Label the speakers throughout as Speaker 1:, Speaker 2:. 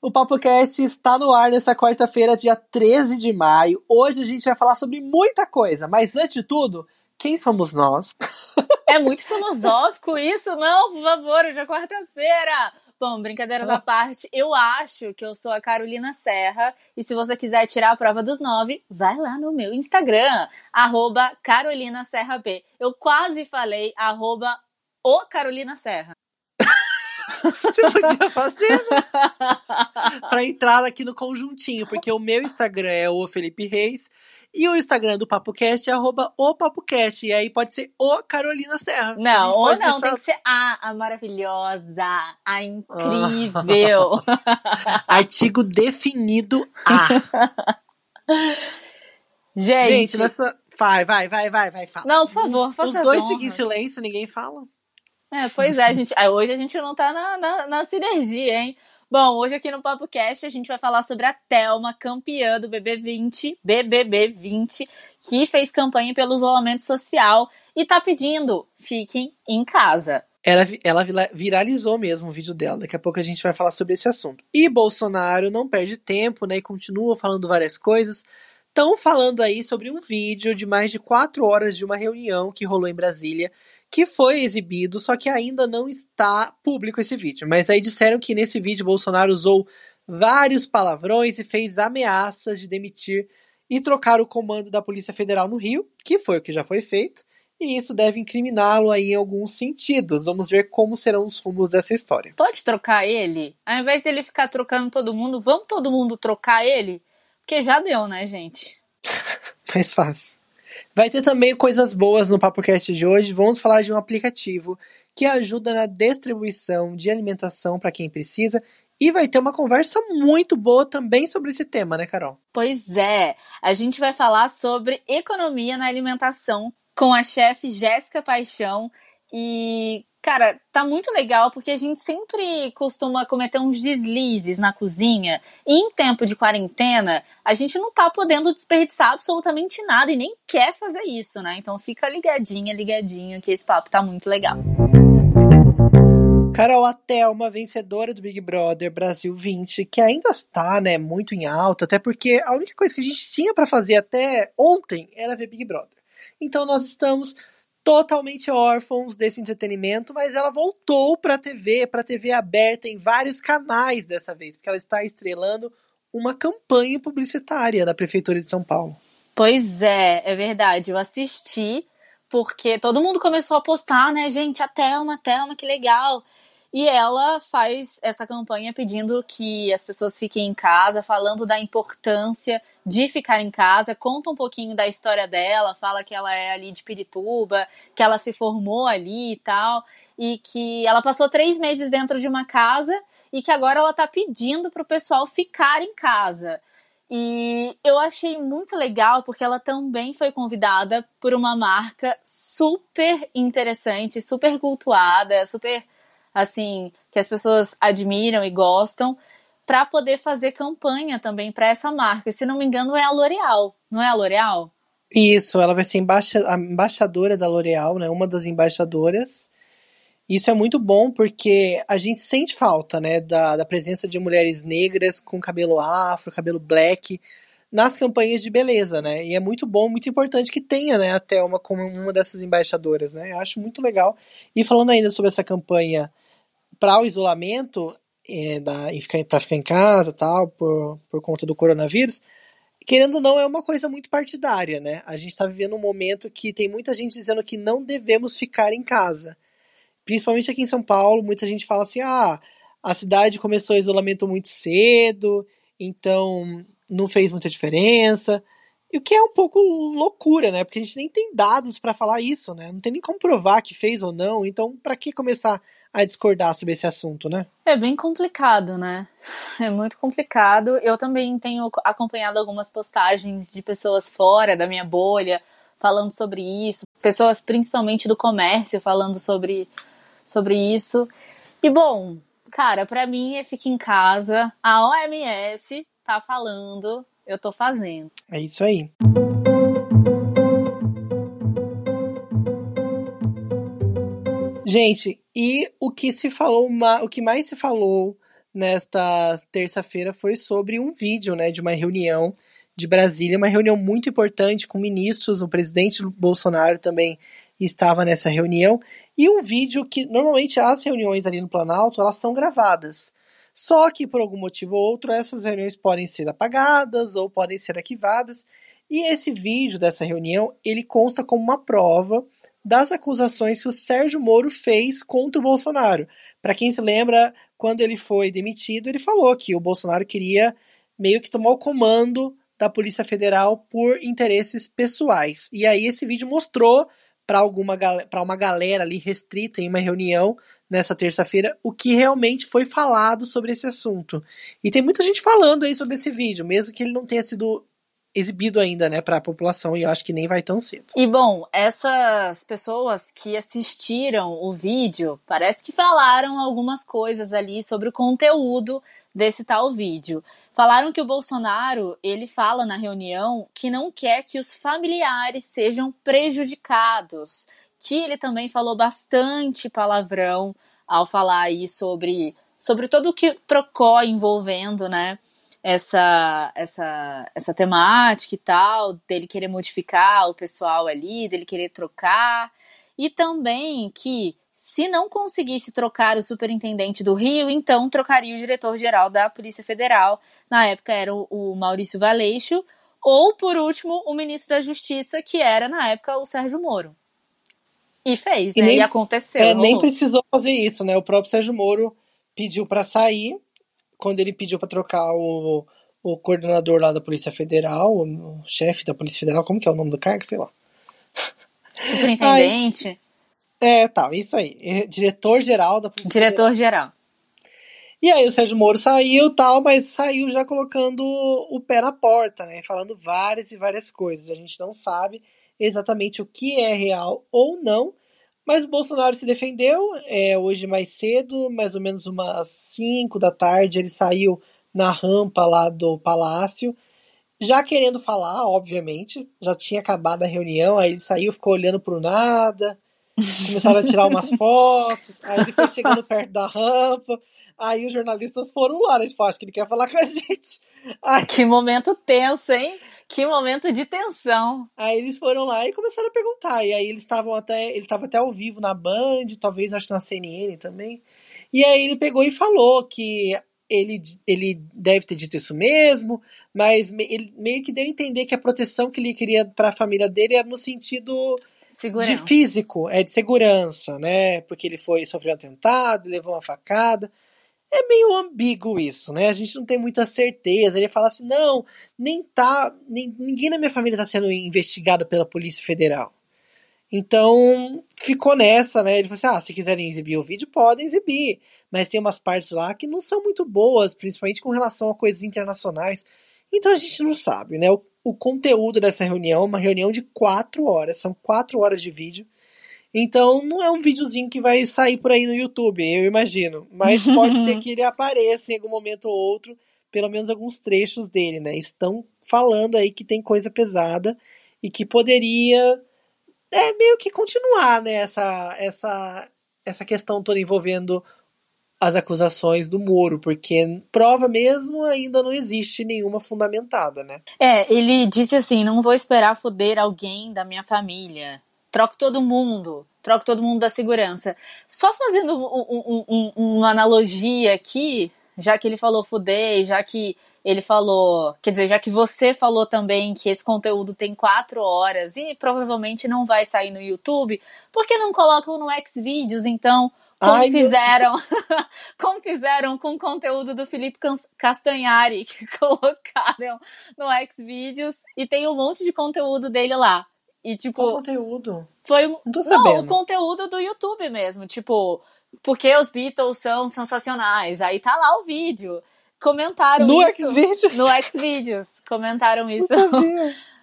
Speaker 1: O PapoCast está no ar nessa quarta-feira, dia 13 de maio. Hoje a gente vai falar sobre muita coisa, mas antes de tudo, quem somos nós?
Speaker 2: É muito filosófico isso, não? Por favor, hoje é quarta-feira. Bom, brincadeiras à parte, eu acho que eu sou a Carolina Serra. E se você quiser tirar a prova dos nove, vai lá no meu Instagram, arroba Carolina Serra B. Eu quase falei arroba o Carolina Serra.
Speaker 1: Você podia fazer, né? pra entrar aqui no conjuntinho, porque o meu Instagram é o Felipe Reis e o Instagram do PapoCast é arroba o PapoCast. E aí pode ser o Carolina Serra.
Speaker 2: Não, ou não, deixar... tem que ser a, a maravilhosa, a incrível.
Speaker 1: Artigo definido A.
Speaker 2: Gente,
Speaker 1: Gente, nessa. Vai, vai, vai, vai, vai, fala.
Speaker 2: Não, por favor, faça
Speaker 1: Os dois ficam em silêncio, ninguém fala.
Speaker 2: É, pois é, a gente, hoje a gente não tá na, na, na sinergia, hein? Bom, hoje aqui no Papo Cast a gente vai falar sobre a Thelma, campeã do BB20, BBB20, que fez campanha pelo isolamento social e tá pedindo, fiquem em casa.
Speaker 1: Ela, ela viralizou mesmo o vídeo dela. Daqui a pouco a gente vai falar sobre esse assunto. E Bolsonaro não perde tempo, né? E continua falando várias coisas. Estão falando aí sobre um vídeo de mais de quatro horas de uma reunião que rolou em Brasília que foi exibido, só que ainda não está público esse vídeo. Mas aí disseram que nesse vídeo Bolsonaro usou vários palavrões e fez ameaças de demitir e trocar o comando da Polícia Federal no Rio, que foi o que já foi feito, e isso deve incriminá-lo aí em alguns sentidos. Vamos ver como serão os rumos dessa história.
Speaker 2: Pode trocar ele? Ao invés dele ficar trocando todo mundo, vamos todo mundo trocar ele? Porque já deu, né, gente?
Speaker 1: Mais fácil. Vai ter também coisas boas no PapoCast de hoje. Vamos falar de um aplicativo que ajuda na distribuição de alimentação para quem precisa. E vai ter uma conversa muito boa também sobre esse tema, né, Carol?
Speaker 2: Pois é. A gente vai falar sobre economia na alimentação com a chefe Jéssica Paixão. E Cara, tá muito legal porque a gente sempre costuma cometer uns deslizes na cozinha. E em tempo de quarentena, a gente não tá podendo desperdiçar absolutamente nada e nem quer fazer isso, né? Então fica ligadinha, ligadinho que esse papo tá muito legal.
Speaker 1: Carol, a Thelma, vencedora do Big Brother Brasil 20, que ainda está, né, muito em alta, até porque a única coisa que a gente tinha para fazer até ontem era ver Big Brother. Então nós estamos totalmente órfãos desse entretenimento, mas ela voltou para a TV, para a TV aberta em vários canais dessa vez, porque ela está estrelando uma campanha publicitária da prefeitura de São Paulo.
Speaker 2: Pois é, é verdade. Eu assisti porque todo mundo começou a postar, né, gente, a Thelma, a Thelma, que legal. E ela faz essa campanha pedindo que as pessoas fiquem em casa, falando da importância de ficar em casa, conta um pouquinho da história dela, fala que ela é ali de Pirituba, que ela se formou ali e tal, e que ela passou três meses dentro de uma casa e que agora ela tá pedindo pro pessoal ficar em casa. E eu achei muito legal porque ela também foi convidada por uma marca super interessante, super cultuada, super assim, que as pessoas admiram e gostam, para poder fazer campanha também para essa marca. Se não me engano, é a L'Oréal, não é a L'Oréal?
Speaker 1: Isso, ela vai ser embaixadora da L'Oréal, né? Uma das embaixadoras. Isso é muito bom porque a gente sente falta, né, da, da presença de mulheres negras com cabelo afro, cabelo black nas campanhas de beleza, né? E é muito bom, muito importante que tenha, né, a Thelma como uma dessas embaixadoras, né? Eu acho muito legal. E falando ainda sobre essa campanha para o isolamento, é, para ficar em casa tal, por, por conta do coronavírus, querendo ou não, é uma coisa muito partidária, né? A gente está vivendo um momento que tem muita gente dizendo que não devemos ficar em casa. Principalmente aqui em São Paulo, muita gente fala assim: ah, a cidade começou o isolamento muito cedo, então não fez muita diferença. E o que é um pouco loucura, né? Porque a gente nem tem dados para falar isso, né? Não tem nem como provar que fez ou não. Então, para que começar a discordar sobre esse assunto, né?
Speaker 2: É bem complicado, né? É muito complicado. Eu também tenho acompanhado algumas postagens de pessoas fora da minha bolha falando sobre isso, pessoas principalmente do comércio falando sobre, sobre isso. E bom, cara, para mim é ficar em casa. A OMS tá falando eu tô fazendo.
Speaker 1: É isso aí. Gente, e o que se falou, o que mais se falou nesta terça-feira foi sobre um vídeo, né, de uma reunião de Brasília, uma reunião muito importante com ministros, o presidente Bolsonaro também estava nessa reunião, e um vídeo que normalmente as reuniões ali no Planalto, elas são gravadas. Só que por algum motivo ou outro essas reuniões podem ser apagadas ou podem ser arquivadas, e esse vídeo dessa reunião, ele consta como uma prova das acusações que o Sérgio Moro fez contra o Bolsonaro. Para quem se lembra, quando ele foi demitido, ele falou que o Bolsonaro queria meio que tomar o comando da Polícia Federal por interesses pessoais. E aí esse vídeo mostrou para alguma para uma galera ali restrita em uma reunião nessa terça-feira o que realmente foi falado sobre esse assunto. E tem muita gente falando aí sobre esse vídeo, mesmo que ele não tenha sido exibido ainda, né, para a população e eu acho que nem vai tão cedo.
Speaker 2: E bom, essas pessoas que assistiram o vídeo, parece que falaram algumas coisas ali sobre o conteúdo desse tal vídeo. Falaram que o Bolsonaro, ele fala na reunião que não quer que os familiares sejam prejudicados, que ele também falou bastante palavrão ao falar aí sobre sobre todo o que Procó envolvendo, né? Essa, essa, essa temática e tal, dele querer modificar o pessoal ali, dele querer trocar, e também que se não conseguisse trocar o superintendente do Rio, então trocaria o diretor-geral da Polícia Federal, na época era o, o Maurício Valeixo, ou, por último, o ministro da Justiça, que era, na época, o Sérgio Moro. E fez, e né? Nem, e aconteceu.
Speaker 1: É, nem precisou fazer isso, né? O próprio Sérgio Moro pediu para sair, quando ele pediu para trocar o, o coordenador lá da Polícia Federal, o, chefe da Polícia Federal, como que é o nome do cargo? Sei lá.
Speaker 2: Superintendente.
Speaker 1: é, tal, tá, isso aí. Diretor-geral da Polícia
Speaker 2: Diretor-geral.
Speaker 1: E aí o Sérgio Moro saiu tal, mas saiu já colocando o pé na porta, né? Falando várias e várias coisas. A gente não sabe exatamente o que é real ou não, mas o Bolsonaro se defendeu é, hoje mais cedo, mais ou menos umas 5 da tarde, ele saiu na rampa lá do palácio, já querendo falar, obviamente. Já tinha acabado a reunião, aí ele saiu, ficou olhando pro nada, começaram a tirar umas fotos, aí ele foi chegando perto da rampa. Aí os jornalistas foram lá, né? Tipo, acho que ele quer falar com a gente.
Speaker 2: Aí... Que momento tenso, hein? Que momento de tensão.
Speaker 1: Aí eles foram lá e começaram a perguntar. E aí eles estavam até. Ele estava até ao vivo na Band, talvez acho na CNN também. E aí ele pegou e falou que ele, ele deve ter dito isso mesmo, mas ele meio que deu a entender que a proteção que ele queria para a família dele era no sentido segurança. de físico, é de segurança, né? Porque ele foi sofreu um atentado, levou uma facada. É meio ambíguo isso, né? A gente não tem muita certeza. Ele fala assim: não, nem tá. Nem, ninguém na minha família está sendo investigado pela Polícia Federal. Então, ficou nessa, né? Ele falou assim: ah, se quiserem exibir o vídeo, podem exibir. Mas tem umas partes lá que não são muito boas, principalmente com relação a coisas internacionais. Então a gente não sabe, né? O, o conteúdo dessa reunião é uma reunião de quatro horas, são quatro horas de vídeo. Então não é um videozinho que vai sair por aí no YouTube, eu imagino. Mas pode ser que ele apareça em algum momento ou outro, pelo menos alguns trechos dele, né? Estão falando aí que tem coisa pesada e que poderia é meio que continuar, né, essa, essa, essa questão toda envolvendo as acusações do Moro, porque prova mesmo ainda não existe nenhuma fundamentada, né?
Speaker 2: É, ele disse assim: não vou esperar foder alguém da minha família troco todo mundo, troco todo mundo da segurança. Só fazendo um, um, um, uma analogia aqui, já que ele falou fudei, já que ele falou, quer dizer, já que você falou também que esse conteúdo tem quatro horas e provavelmente não vai sair no YouTube, por que não colocam no Xvideos, então? Como Ai, fizeram, como fizeram com o conteúdo do Felipe Castanhari, que colocaram no Xvideos e tem um monte de conteúdo dele lá. E, tipo.
Speaker 1: Qual conteúdo?
Speaker 2: Foi um. Não tô sabendo. Não, o conteúdo do YouTube mesmo. Tipo, porque os Beatles são sensacionais. Aí tá lá o vídeo. Comentaram
Speaker 1: no
Speaker 2: isso.
Speaker 1: Xvideos?
Speaker 2: No Xvideos. Comentaram isso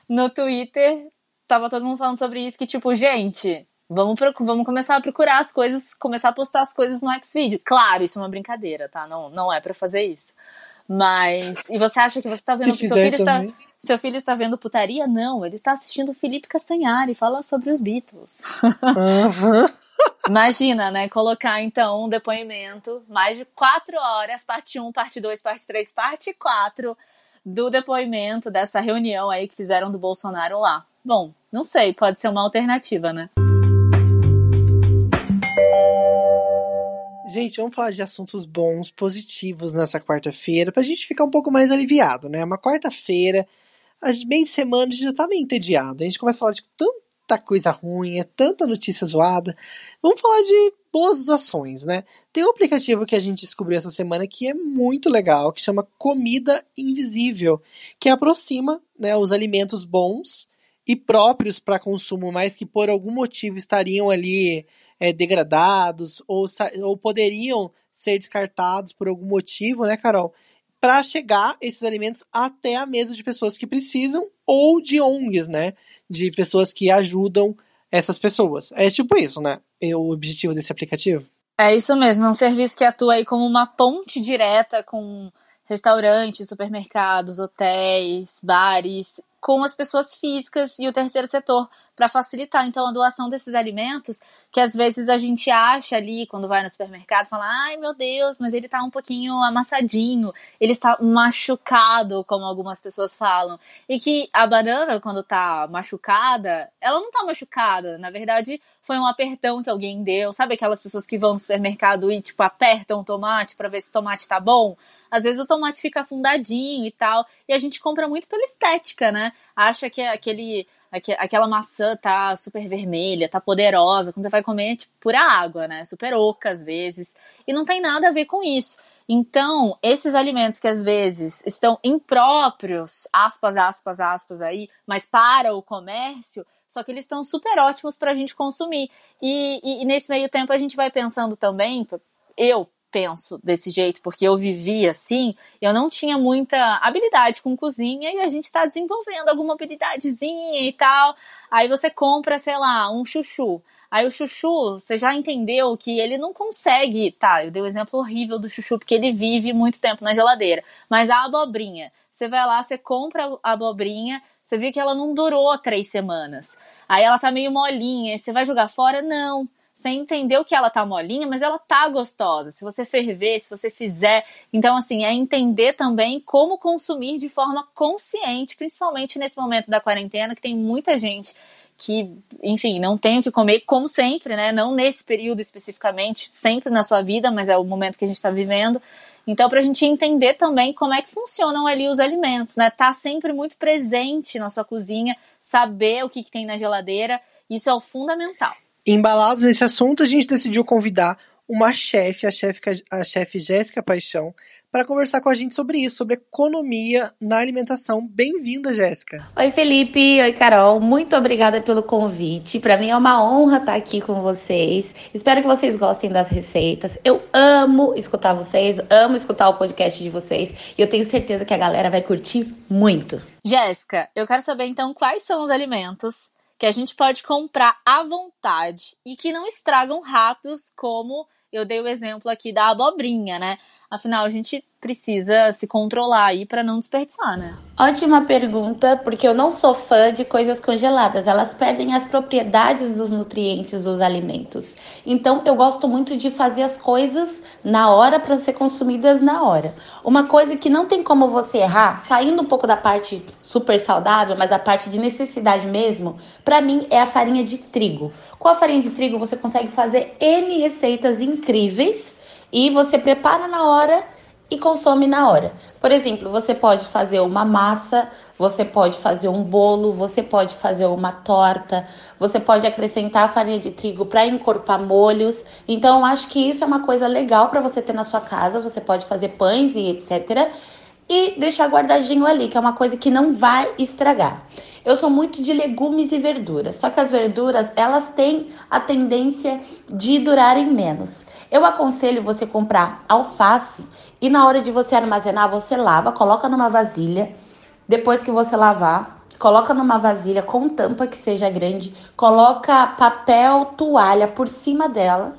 Speaker 2: no Twitter. Tava todo mundo falando sobre isso. Que, tipo, gente, vamos, vamos começar a procurar as coisas, começar a postar as coisas no Xvideo. Claro, isso é uma brincadeira, tá? Não, não é para fazer isso. Mas. E você acha que você tá vendo que seu filho também. está. Seu filho está vendo putaria? Não, ele está assistindo Felipe Castanhari, fala sobre os Beatles.
Speaker 1: Uhum.
Speaker 2: Imagina, né? Colocar então um depoimento, mais de quatro horas, parte 1, parte 2, parte 3, parte 4 do depoimento dessa reunião aí que fizeram do Bolsonaro lá. Bom, não sei, pode ser uma alternativa, né?
Speaker 1: Gente, vamos falar de assuntos bons, positivos nessa quarta-feira, pra gente ficar um pouco mais aliviado, né? Uma quarta-feira, meio de semana, a gente já tá meio entediado. A gente começa a falar de tanta coisa ruim, é tanta notícia zoada. Vamos falar de boas ações, né? Tem um aplicativo que a gente descobriu essa semana que é muito legal, que chama Comida Invisível, que aproxima né, os alimentos bons e próprios para consumo, mas que por algum motivo estariam ali é, degradados ou, ou poderiam ser descartados por algum motivo, né, Carol? Para chegar esses alimentos até a mesa de pessoas que precisam ou de ONGs, né? De pessoas que ajudam essas pessoas. É tipo isso, né? É o objetivo desse aplicativo.
Speaker 2: É isso mesmo, é um serviço que atua aí como uma ponte direta com restaurantes, supermercados, hotéis, bares com as pessoas físicas e o terceiro setor para facilitar então a doação desses alimentos que às vezes a gente acha ali quando vai no supermercado, fala: "Ai, meu Deus, mas ele tá um pouquinho amassadinho, ele está machucado", como algumas pessoas falam. E que a banana quando tá machucada, ela não tá machucada, na verdade, foi um apertão que alguém deu. Sabe aquelas pessoas que vão no supermercado e tipo apertam o tomate para ver se o tomate tá bom? Às vezes o tomate fica afundadinho e tal, e a gente compra muito pela estética, né? Acha que aquele aquela maçã tá super vermelha, tá poderosa, quando você vai comer é tipo pura água, né? Super oca às vezes. E não tem nada a ver com isso. Então, esses alimentos que às vezes estão impróprios, aspas, aspas, aspas aí, mas para o comércio, só que eles estão super ótimos para a gente consumir. E, e, e, nesse meio tempo a gente vai pensando também, eu penso desse jeito, porque eu vivi assim, eu não tinha muita habilidade com cozinha e a gente está desenvolvendo alguma habilidadezinha e tal. Aí você compra, sei lá, um chuchu. Aí o chuchu, você já entendeu que ele não consegue. Tá, eu dei o um exemplo horrível do chuchu, porque ele vive muito tempo na geladeira. Mas a abobrinha, você vai lá, você compra a abobrinha, você viu que ela não durou três semanas. Aí ela tá meio molinha, você vai jogar fora? Não. Você entendeu que ela tá molinha, mas ela tá gostosa. Se você ferver, se você fizer. Então, assim, é entender também como consumir de forma consciente, principalmente nesse momento da quarentena, que tem muita gente que, enfim, não tem o que comer, como sempre, né? Não nesse período especificamente, sempre na sua vida, mas é o momento que a gente está vivendo. Então, para a gente entender também como é que funcionam ali os alimentos, né? Tá sempre muito presente na sua cozinha, saber o que, que tem na geladeira, isso é o fundamental.
Speaker 1: Embalados nesse assunto, a gente decidiu convidar uma chefe, a chefe a chefe Jéssica Paixão, para conversar com a gente sobre isso, sobre economia na alimentação. Bem-vinda, Jéssica.
Speaker 3: Oi, Felipe. Oi, Carol. Muito obrigada pelo convite. Para mim é uma honra estar aqui com vocês. Espero que vocês gostem das receitas. Eu amo escutar vocês, amo escutar o podcast de vocês e eu tenho certeza que a galera vai curtir muito.
Speaker 2: Jéssica, eu quero saber então quais são os alimentos que a gente pode comprar à vontade e que não estragam rápidos, como eu dei o exemplo aqui da abobrinha, né? Afinal, a gente precisa se controlar aí para não desperdiçar, né?
Speaker 3: Ótima pergunta, porque eu não sou fã de coisas congeladas. Elas perdem as propriedades dos nutrientes dos alimentos. Então, eu gosto muito de fazer as coisas na hora para ser consumidas na hora. Uma coisa que não tem como você errar, saindo um pouco da parte super saudável, mas da parte de necessidade mesmo, para mim é a farinha de trigo. Com a farinha de trigo você consegue fazer N receitas incríveis e você prepara na hora e consome na hora. Por exemplo, você pode fazer uma massa, você pode fazer um bolo, você pode fazer uma torta, você pode acrescentar farinha de trigo para encorpar molhos. Então, acho que isso é uma coisa legal para você ter na sua casa. Você pode fazer pães e etc. E deixar guardadinho ali, que é uma coisa que não vai estragar. Eu sou muito de legumes e verduras, só que as verduras elas têm a tendência de durarem menos. Eu aconselho você comprar alface e na hora de você armazenar, você lava, coloca numa vasilha. Depois que você lavar, coloca numa vasilha com tampa que seja grande, coloca papel toalha por cima dela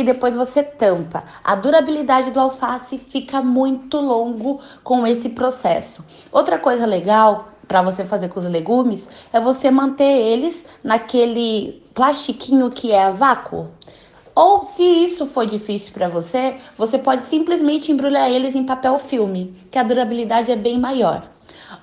Speaker 3: e depois você tampa. A durabilidade do alface fica muito longo com esse processo. Outra coisa legal para você fazer com os legumes é você manter eles naquele plastiquinho que é a vácuo. Ou se isso for difícil para você, você pode simplesmente embrulhar eles em papel filme, que a durabilidade é bem maior.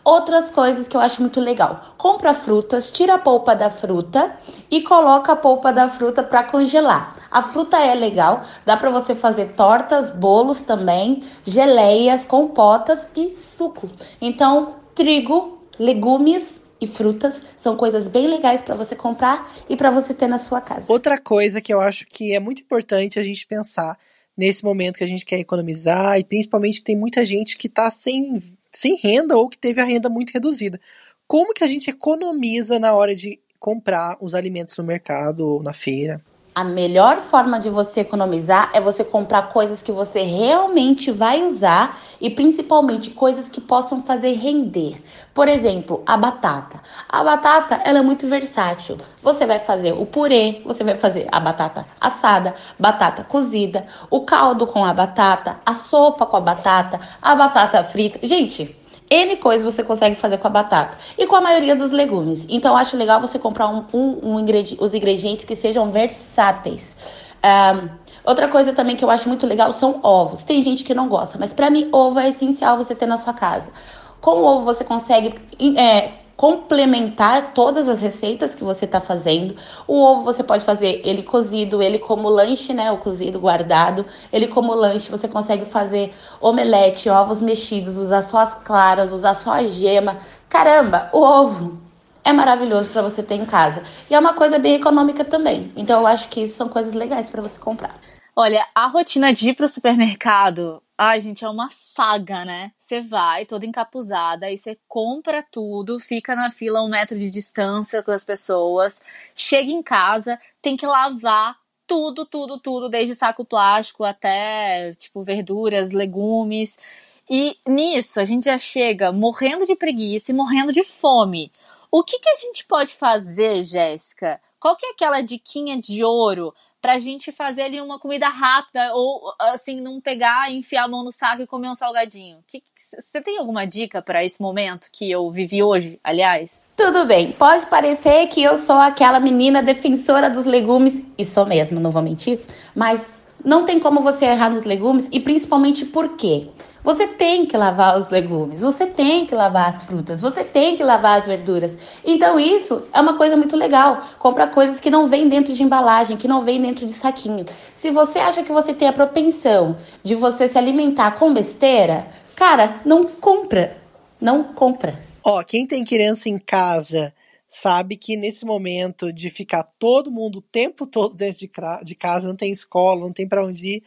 Speaker 3: Outras coisas que eu acho muito legal. Compra frutas, tira a polpa da fruta e coloca a polpa da fruta para congelar. A fruta é legal, dá para você fazer tortas, bolos também, geleias, compotas e suco. Então, trigo, legumes e frutas são coisas bem legais para você comprar e para você ter na sua casa.
Speaker 1: Outra coisa que eu acho que é muito importante a gente pensar nesse momento que a gente quer economizar e principalmente tem muita gente que está sem, sem renda ou que teve a renda muito reduzida. Como que a gente economiza na hora de comprar os alimentos no mercado ou na feira?
Speaker 3: A melhor forma de você economizar é você comprar coisas que você realmente vai usar e principalmente coisas que possam fazer render. Por exemplo, a batata. A batata ela é muito versátil. Você vai fazer o purê, você vai fazer a batata assada, batata cozida, o caldo com a batata, a sopa com a batata, a batata frita. Gente, N coisas você consegue fazer com a batata e com a maioria dos legumes. Então, acho legal você comprar um, um, um os ingredientes que sejam versáteis. Um, outra coisa também que eu acho muito legal são ovos. Tem gente que não gosta, mas para mim, ovo é essencial você ter na sua casa. Com o ovo, você consegue é, complementar todas as receitas que você está fazendo. O ovo você pode fazer ele cozido, ele como lanche, né? O cozido guardado, ele como lanche. Você consegue fazer omelete, ovos mexidos, usar só as claras, usar só a gema. Caramba, o ovo é maravilhoso para você ter em casa. E é uma coisa bem econômica também. Então eu acho que isso são coisas legais para você comprar.
Speaker 2: Olha, a rotina de ir pro supermercado Ai, gente, é uma saga, né? Você vai toda encapuzada, aí você compra tudo, fica na fila um metro de distância com as pessoas, chega em casa, tem que lavar tudo, tudo, tudo, desde saco plástico até, tipo, verduras, legumes. E nisso a gente já chega morrendo de preguiça e morrendo de fome. O que, que a gente pode fazer, Jéssica? Qual que é aquela diquinha de ouro pra gente fazer ali uma comida rápida ou assim não pegar, enfiar a mão no saco e comer um salgadinho. Você tem alguma dica para esse momento que eu vivi hoje, aliás?
Speaker 3: Tudo bem. Pode parecer que eu sou aquela menina defensora dos legumes e sou mesmo, não vou mentir, mas não tem como você errar nos legumes e principalmente por quê? Você tem que lavar os legumes, você tem que lavar as frutas, você tem que lavar as verduras. Então isso é uma coisa muito legal. Compra coisas que não vêm dentro de embalagem, que não vêm dentro de saquinho. Se você acha que você tem a propensão de você se alimentar com besteira, cara, não compra. Não compra.
Speaker 1: Ó, quem tem criança em casa sabe que nesse momento de ficar todo mundo o tempo todo dentro de, casa, não tem escola, não tem para onde ir,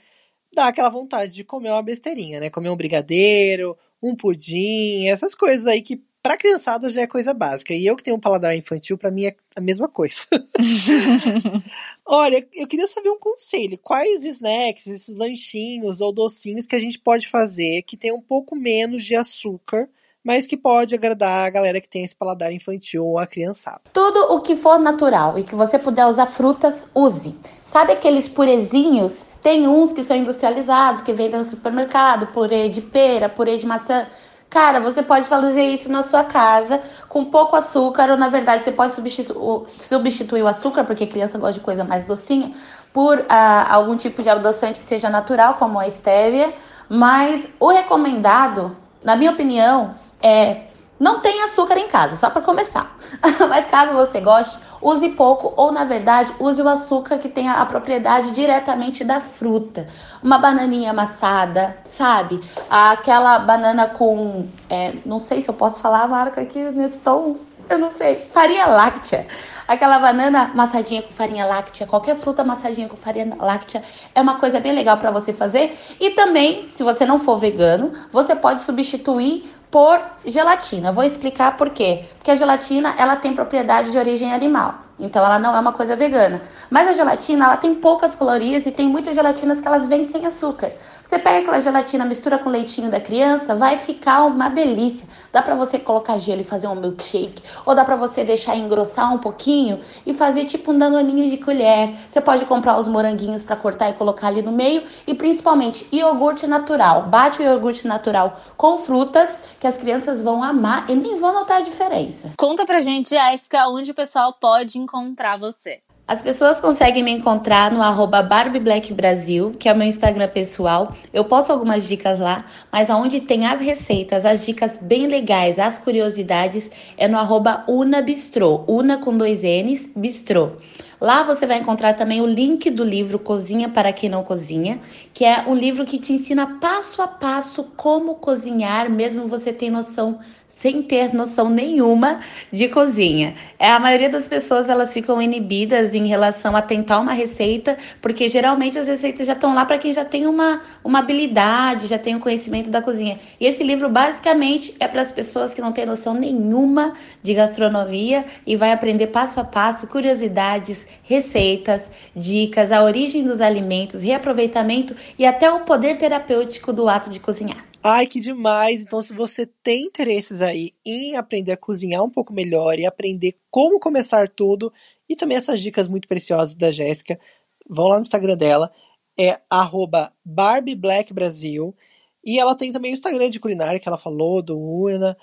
Speaker 1: dá aquela vontade de comer uma besteirinha, né? Comer um brigadeiro, um pudim, essas coisas aí que pra criançada já é coisa básica. E eu que tenho um paladar infantil, para mim é a mesma coisa. Olha, eu queria saber um conselho. Quais snacks, esses lanchinhos ou docinhos que a gente pode fazer que tem um pouco menos de açúcar, mas que pode agradar a galera que tem esse paladar infantil ou a criançada?
Speaker 3: Tudo o que for natural e que você puder usar frutas, use. Sabe aqueles purezinhos tem uns que são industrializados, que vendem no supermercado, purê de pera, purê de maçã. Cara, você pode fazer isso na sua casa com pouco açúcar, ou na verdade você pode substitu substituir o açúcar, porque criança gosta de coisa mais docinha, por uh, algum tipo de adoçante que seja natural, como a stevia. Mas o recomendado, na minha opinião, é não tem açúcar em casa, só para começar. Mas caso você goste, use pouco ou, na verdade, use o açúcar que tem a, propriedade diretamente da fruta. Uma bananinha amassada, sabe? Aquela banana com. É, não sei se eu posso falar a marca aqui, estou. Eu não sei. Farinha láctea. Aquela banana amassadinha com farinha láctea, qualquer fruta amassadinha com farinha láctea é uma coisa bem legal para você fazer. E também, se você não for vegano, você pode substituir por gelatina. Vou explicar por quê. Porque a gelatina ela tem propriedade de origem animal. Então ela não é uma coisa vegana. Mas a gelatina, ela tem poucas calorias e tem muitas gelatinas que elas vêm sem açúcar. Você pega aquela gelatina, mistura com o leitinho da criança, vai ficar uma delícia. Dá para você colocar gelo e fazer um milkshake, ou dá para você deixar engrossar um pouquinho e fazer tipo um danoninho de colher. Você pode comprar os moranguinhos para cortar e colocar ali no meio e principalmente iogurte natural. Bate o iogurte natural com frutas que as crianças vão amar e nem vão notar a diferença.
Speaker 2: Conta pra gente, Jéssica, onde o pessoal pode encontrar você.
Speaker 3: As pessoas conseguem me encontrar no arroba que é o meu Instagram pessoal. Eu posto algumas dicas lá, mas aonde tem as receitas, as dicas bem legais, as curiosidades, é no arroba UnaBistrô, Una com dois N's, Bistrô. Lá você vai encontrar também o link do livro Cozinha para quem não cozinha, que é um livro que te ensina passo a passo como cozinhar, mesmo você tem noção sem ter noção nenhuma de cozinha. É a maioria das pessoas elas ficam inibidas em relação a tentar uma receita, porque geralmente as receitas já estão lá para quem já tem uma, uma habilidade, já tem o um conhecimento da cozinha. E esse livro basicamente é para as pessoas que não têm noção nenhuma de gastronomia e vai aprender passo a passo curiosidades, receitas, dicas, a origem dos alimentos, reaproveitamento e até o poder terapêutico do ato de cozinhar.
Speaker 1: Ai, que demais! Então, se você tem interesses aí em aprender a cozinhar um pouco melhor e aprender como começar tudo, e também essas dicas muito preciosas da Jéssica, vão lá no Instagram dela, é BarbieBlackBrasil. E ela tem também o Instagram de culinária que ela falou, do Una,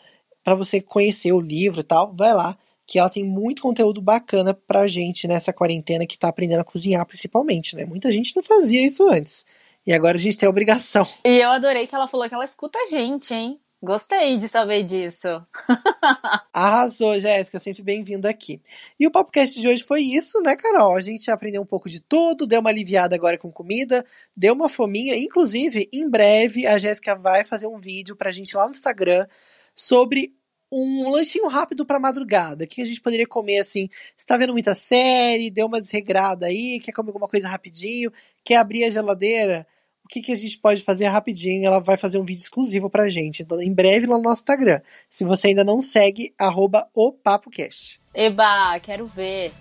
Speaker 1: para você conhecer o livro e tal. Vai lá, que ela tem muito conteúdo bacana pra gente nessa quarentena que tá aprendendo a cozinhar, principalmente, né? Muita gente não fazia isso antes. E agora a gente tem a obrigação.
Speaker 2: E eu adorei que ela falou que ela escuta a gente, hein? Gostei de saber disso.
Speaker 1: Arrasou, Jéssica, sempre bem-vinda aqui. E o podcast de hoje foi isso, né, Carol? A gente aprendeu um pouco de tudo, deu uma aliviada agora com comida, deu uma fominha. Inclusive, em breve, a Jéssica vai fazer um vídeo pra gente lá no Instagram sobre um lanchinho rápido para madrugada. que a gente poderia comer assim? Você tá vendo muita série, deu uma desregrada aí, quer comer alguma coisa rapidinho, quer abrir a geladeira? O que, que a gente pode fazer rapidinho. Ela vai fazer um vídeo exclusivo pra gente. Então, em breve lá no nosso Instagram. Se você ainda não segue, arroba o PapoCast.
Speaker 2: Eba, quero ver.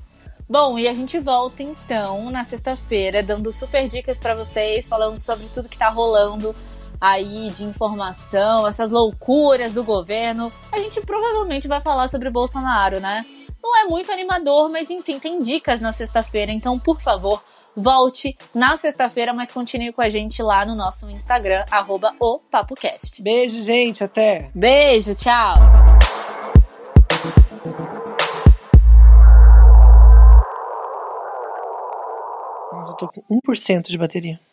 Speaker 2: Bom, e a gente volta então na sexta-feira, dando super dicas para vocês, falando sobre tudo que tá rolando aí de informação, essas loucuras do governo. A gente provavelmente vai falar sobre Bolsonaro, né? Não é muito animador, mas enfim, tem dicas na sexta-feira, então por favor, volte na sexta-feira, mas continue com a gente lá no nosso Instagram, arroba o PapoCast.
Speaker 1: Beijo, gente, até!
Speaker 2: Beijo, tchau!
Speaker 1: Nossa, eu tô com 1% de bateria.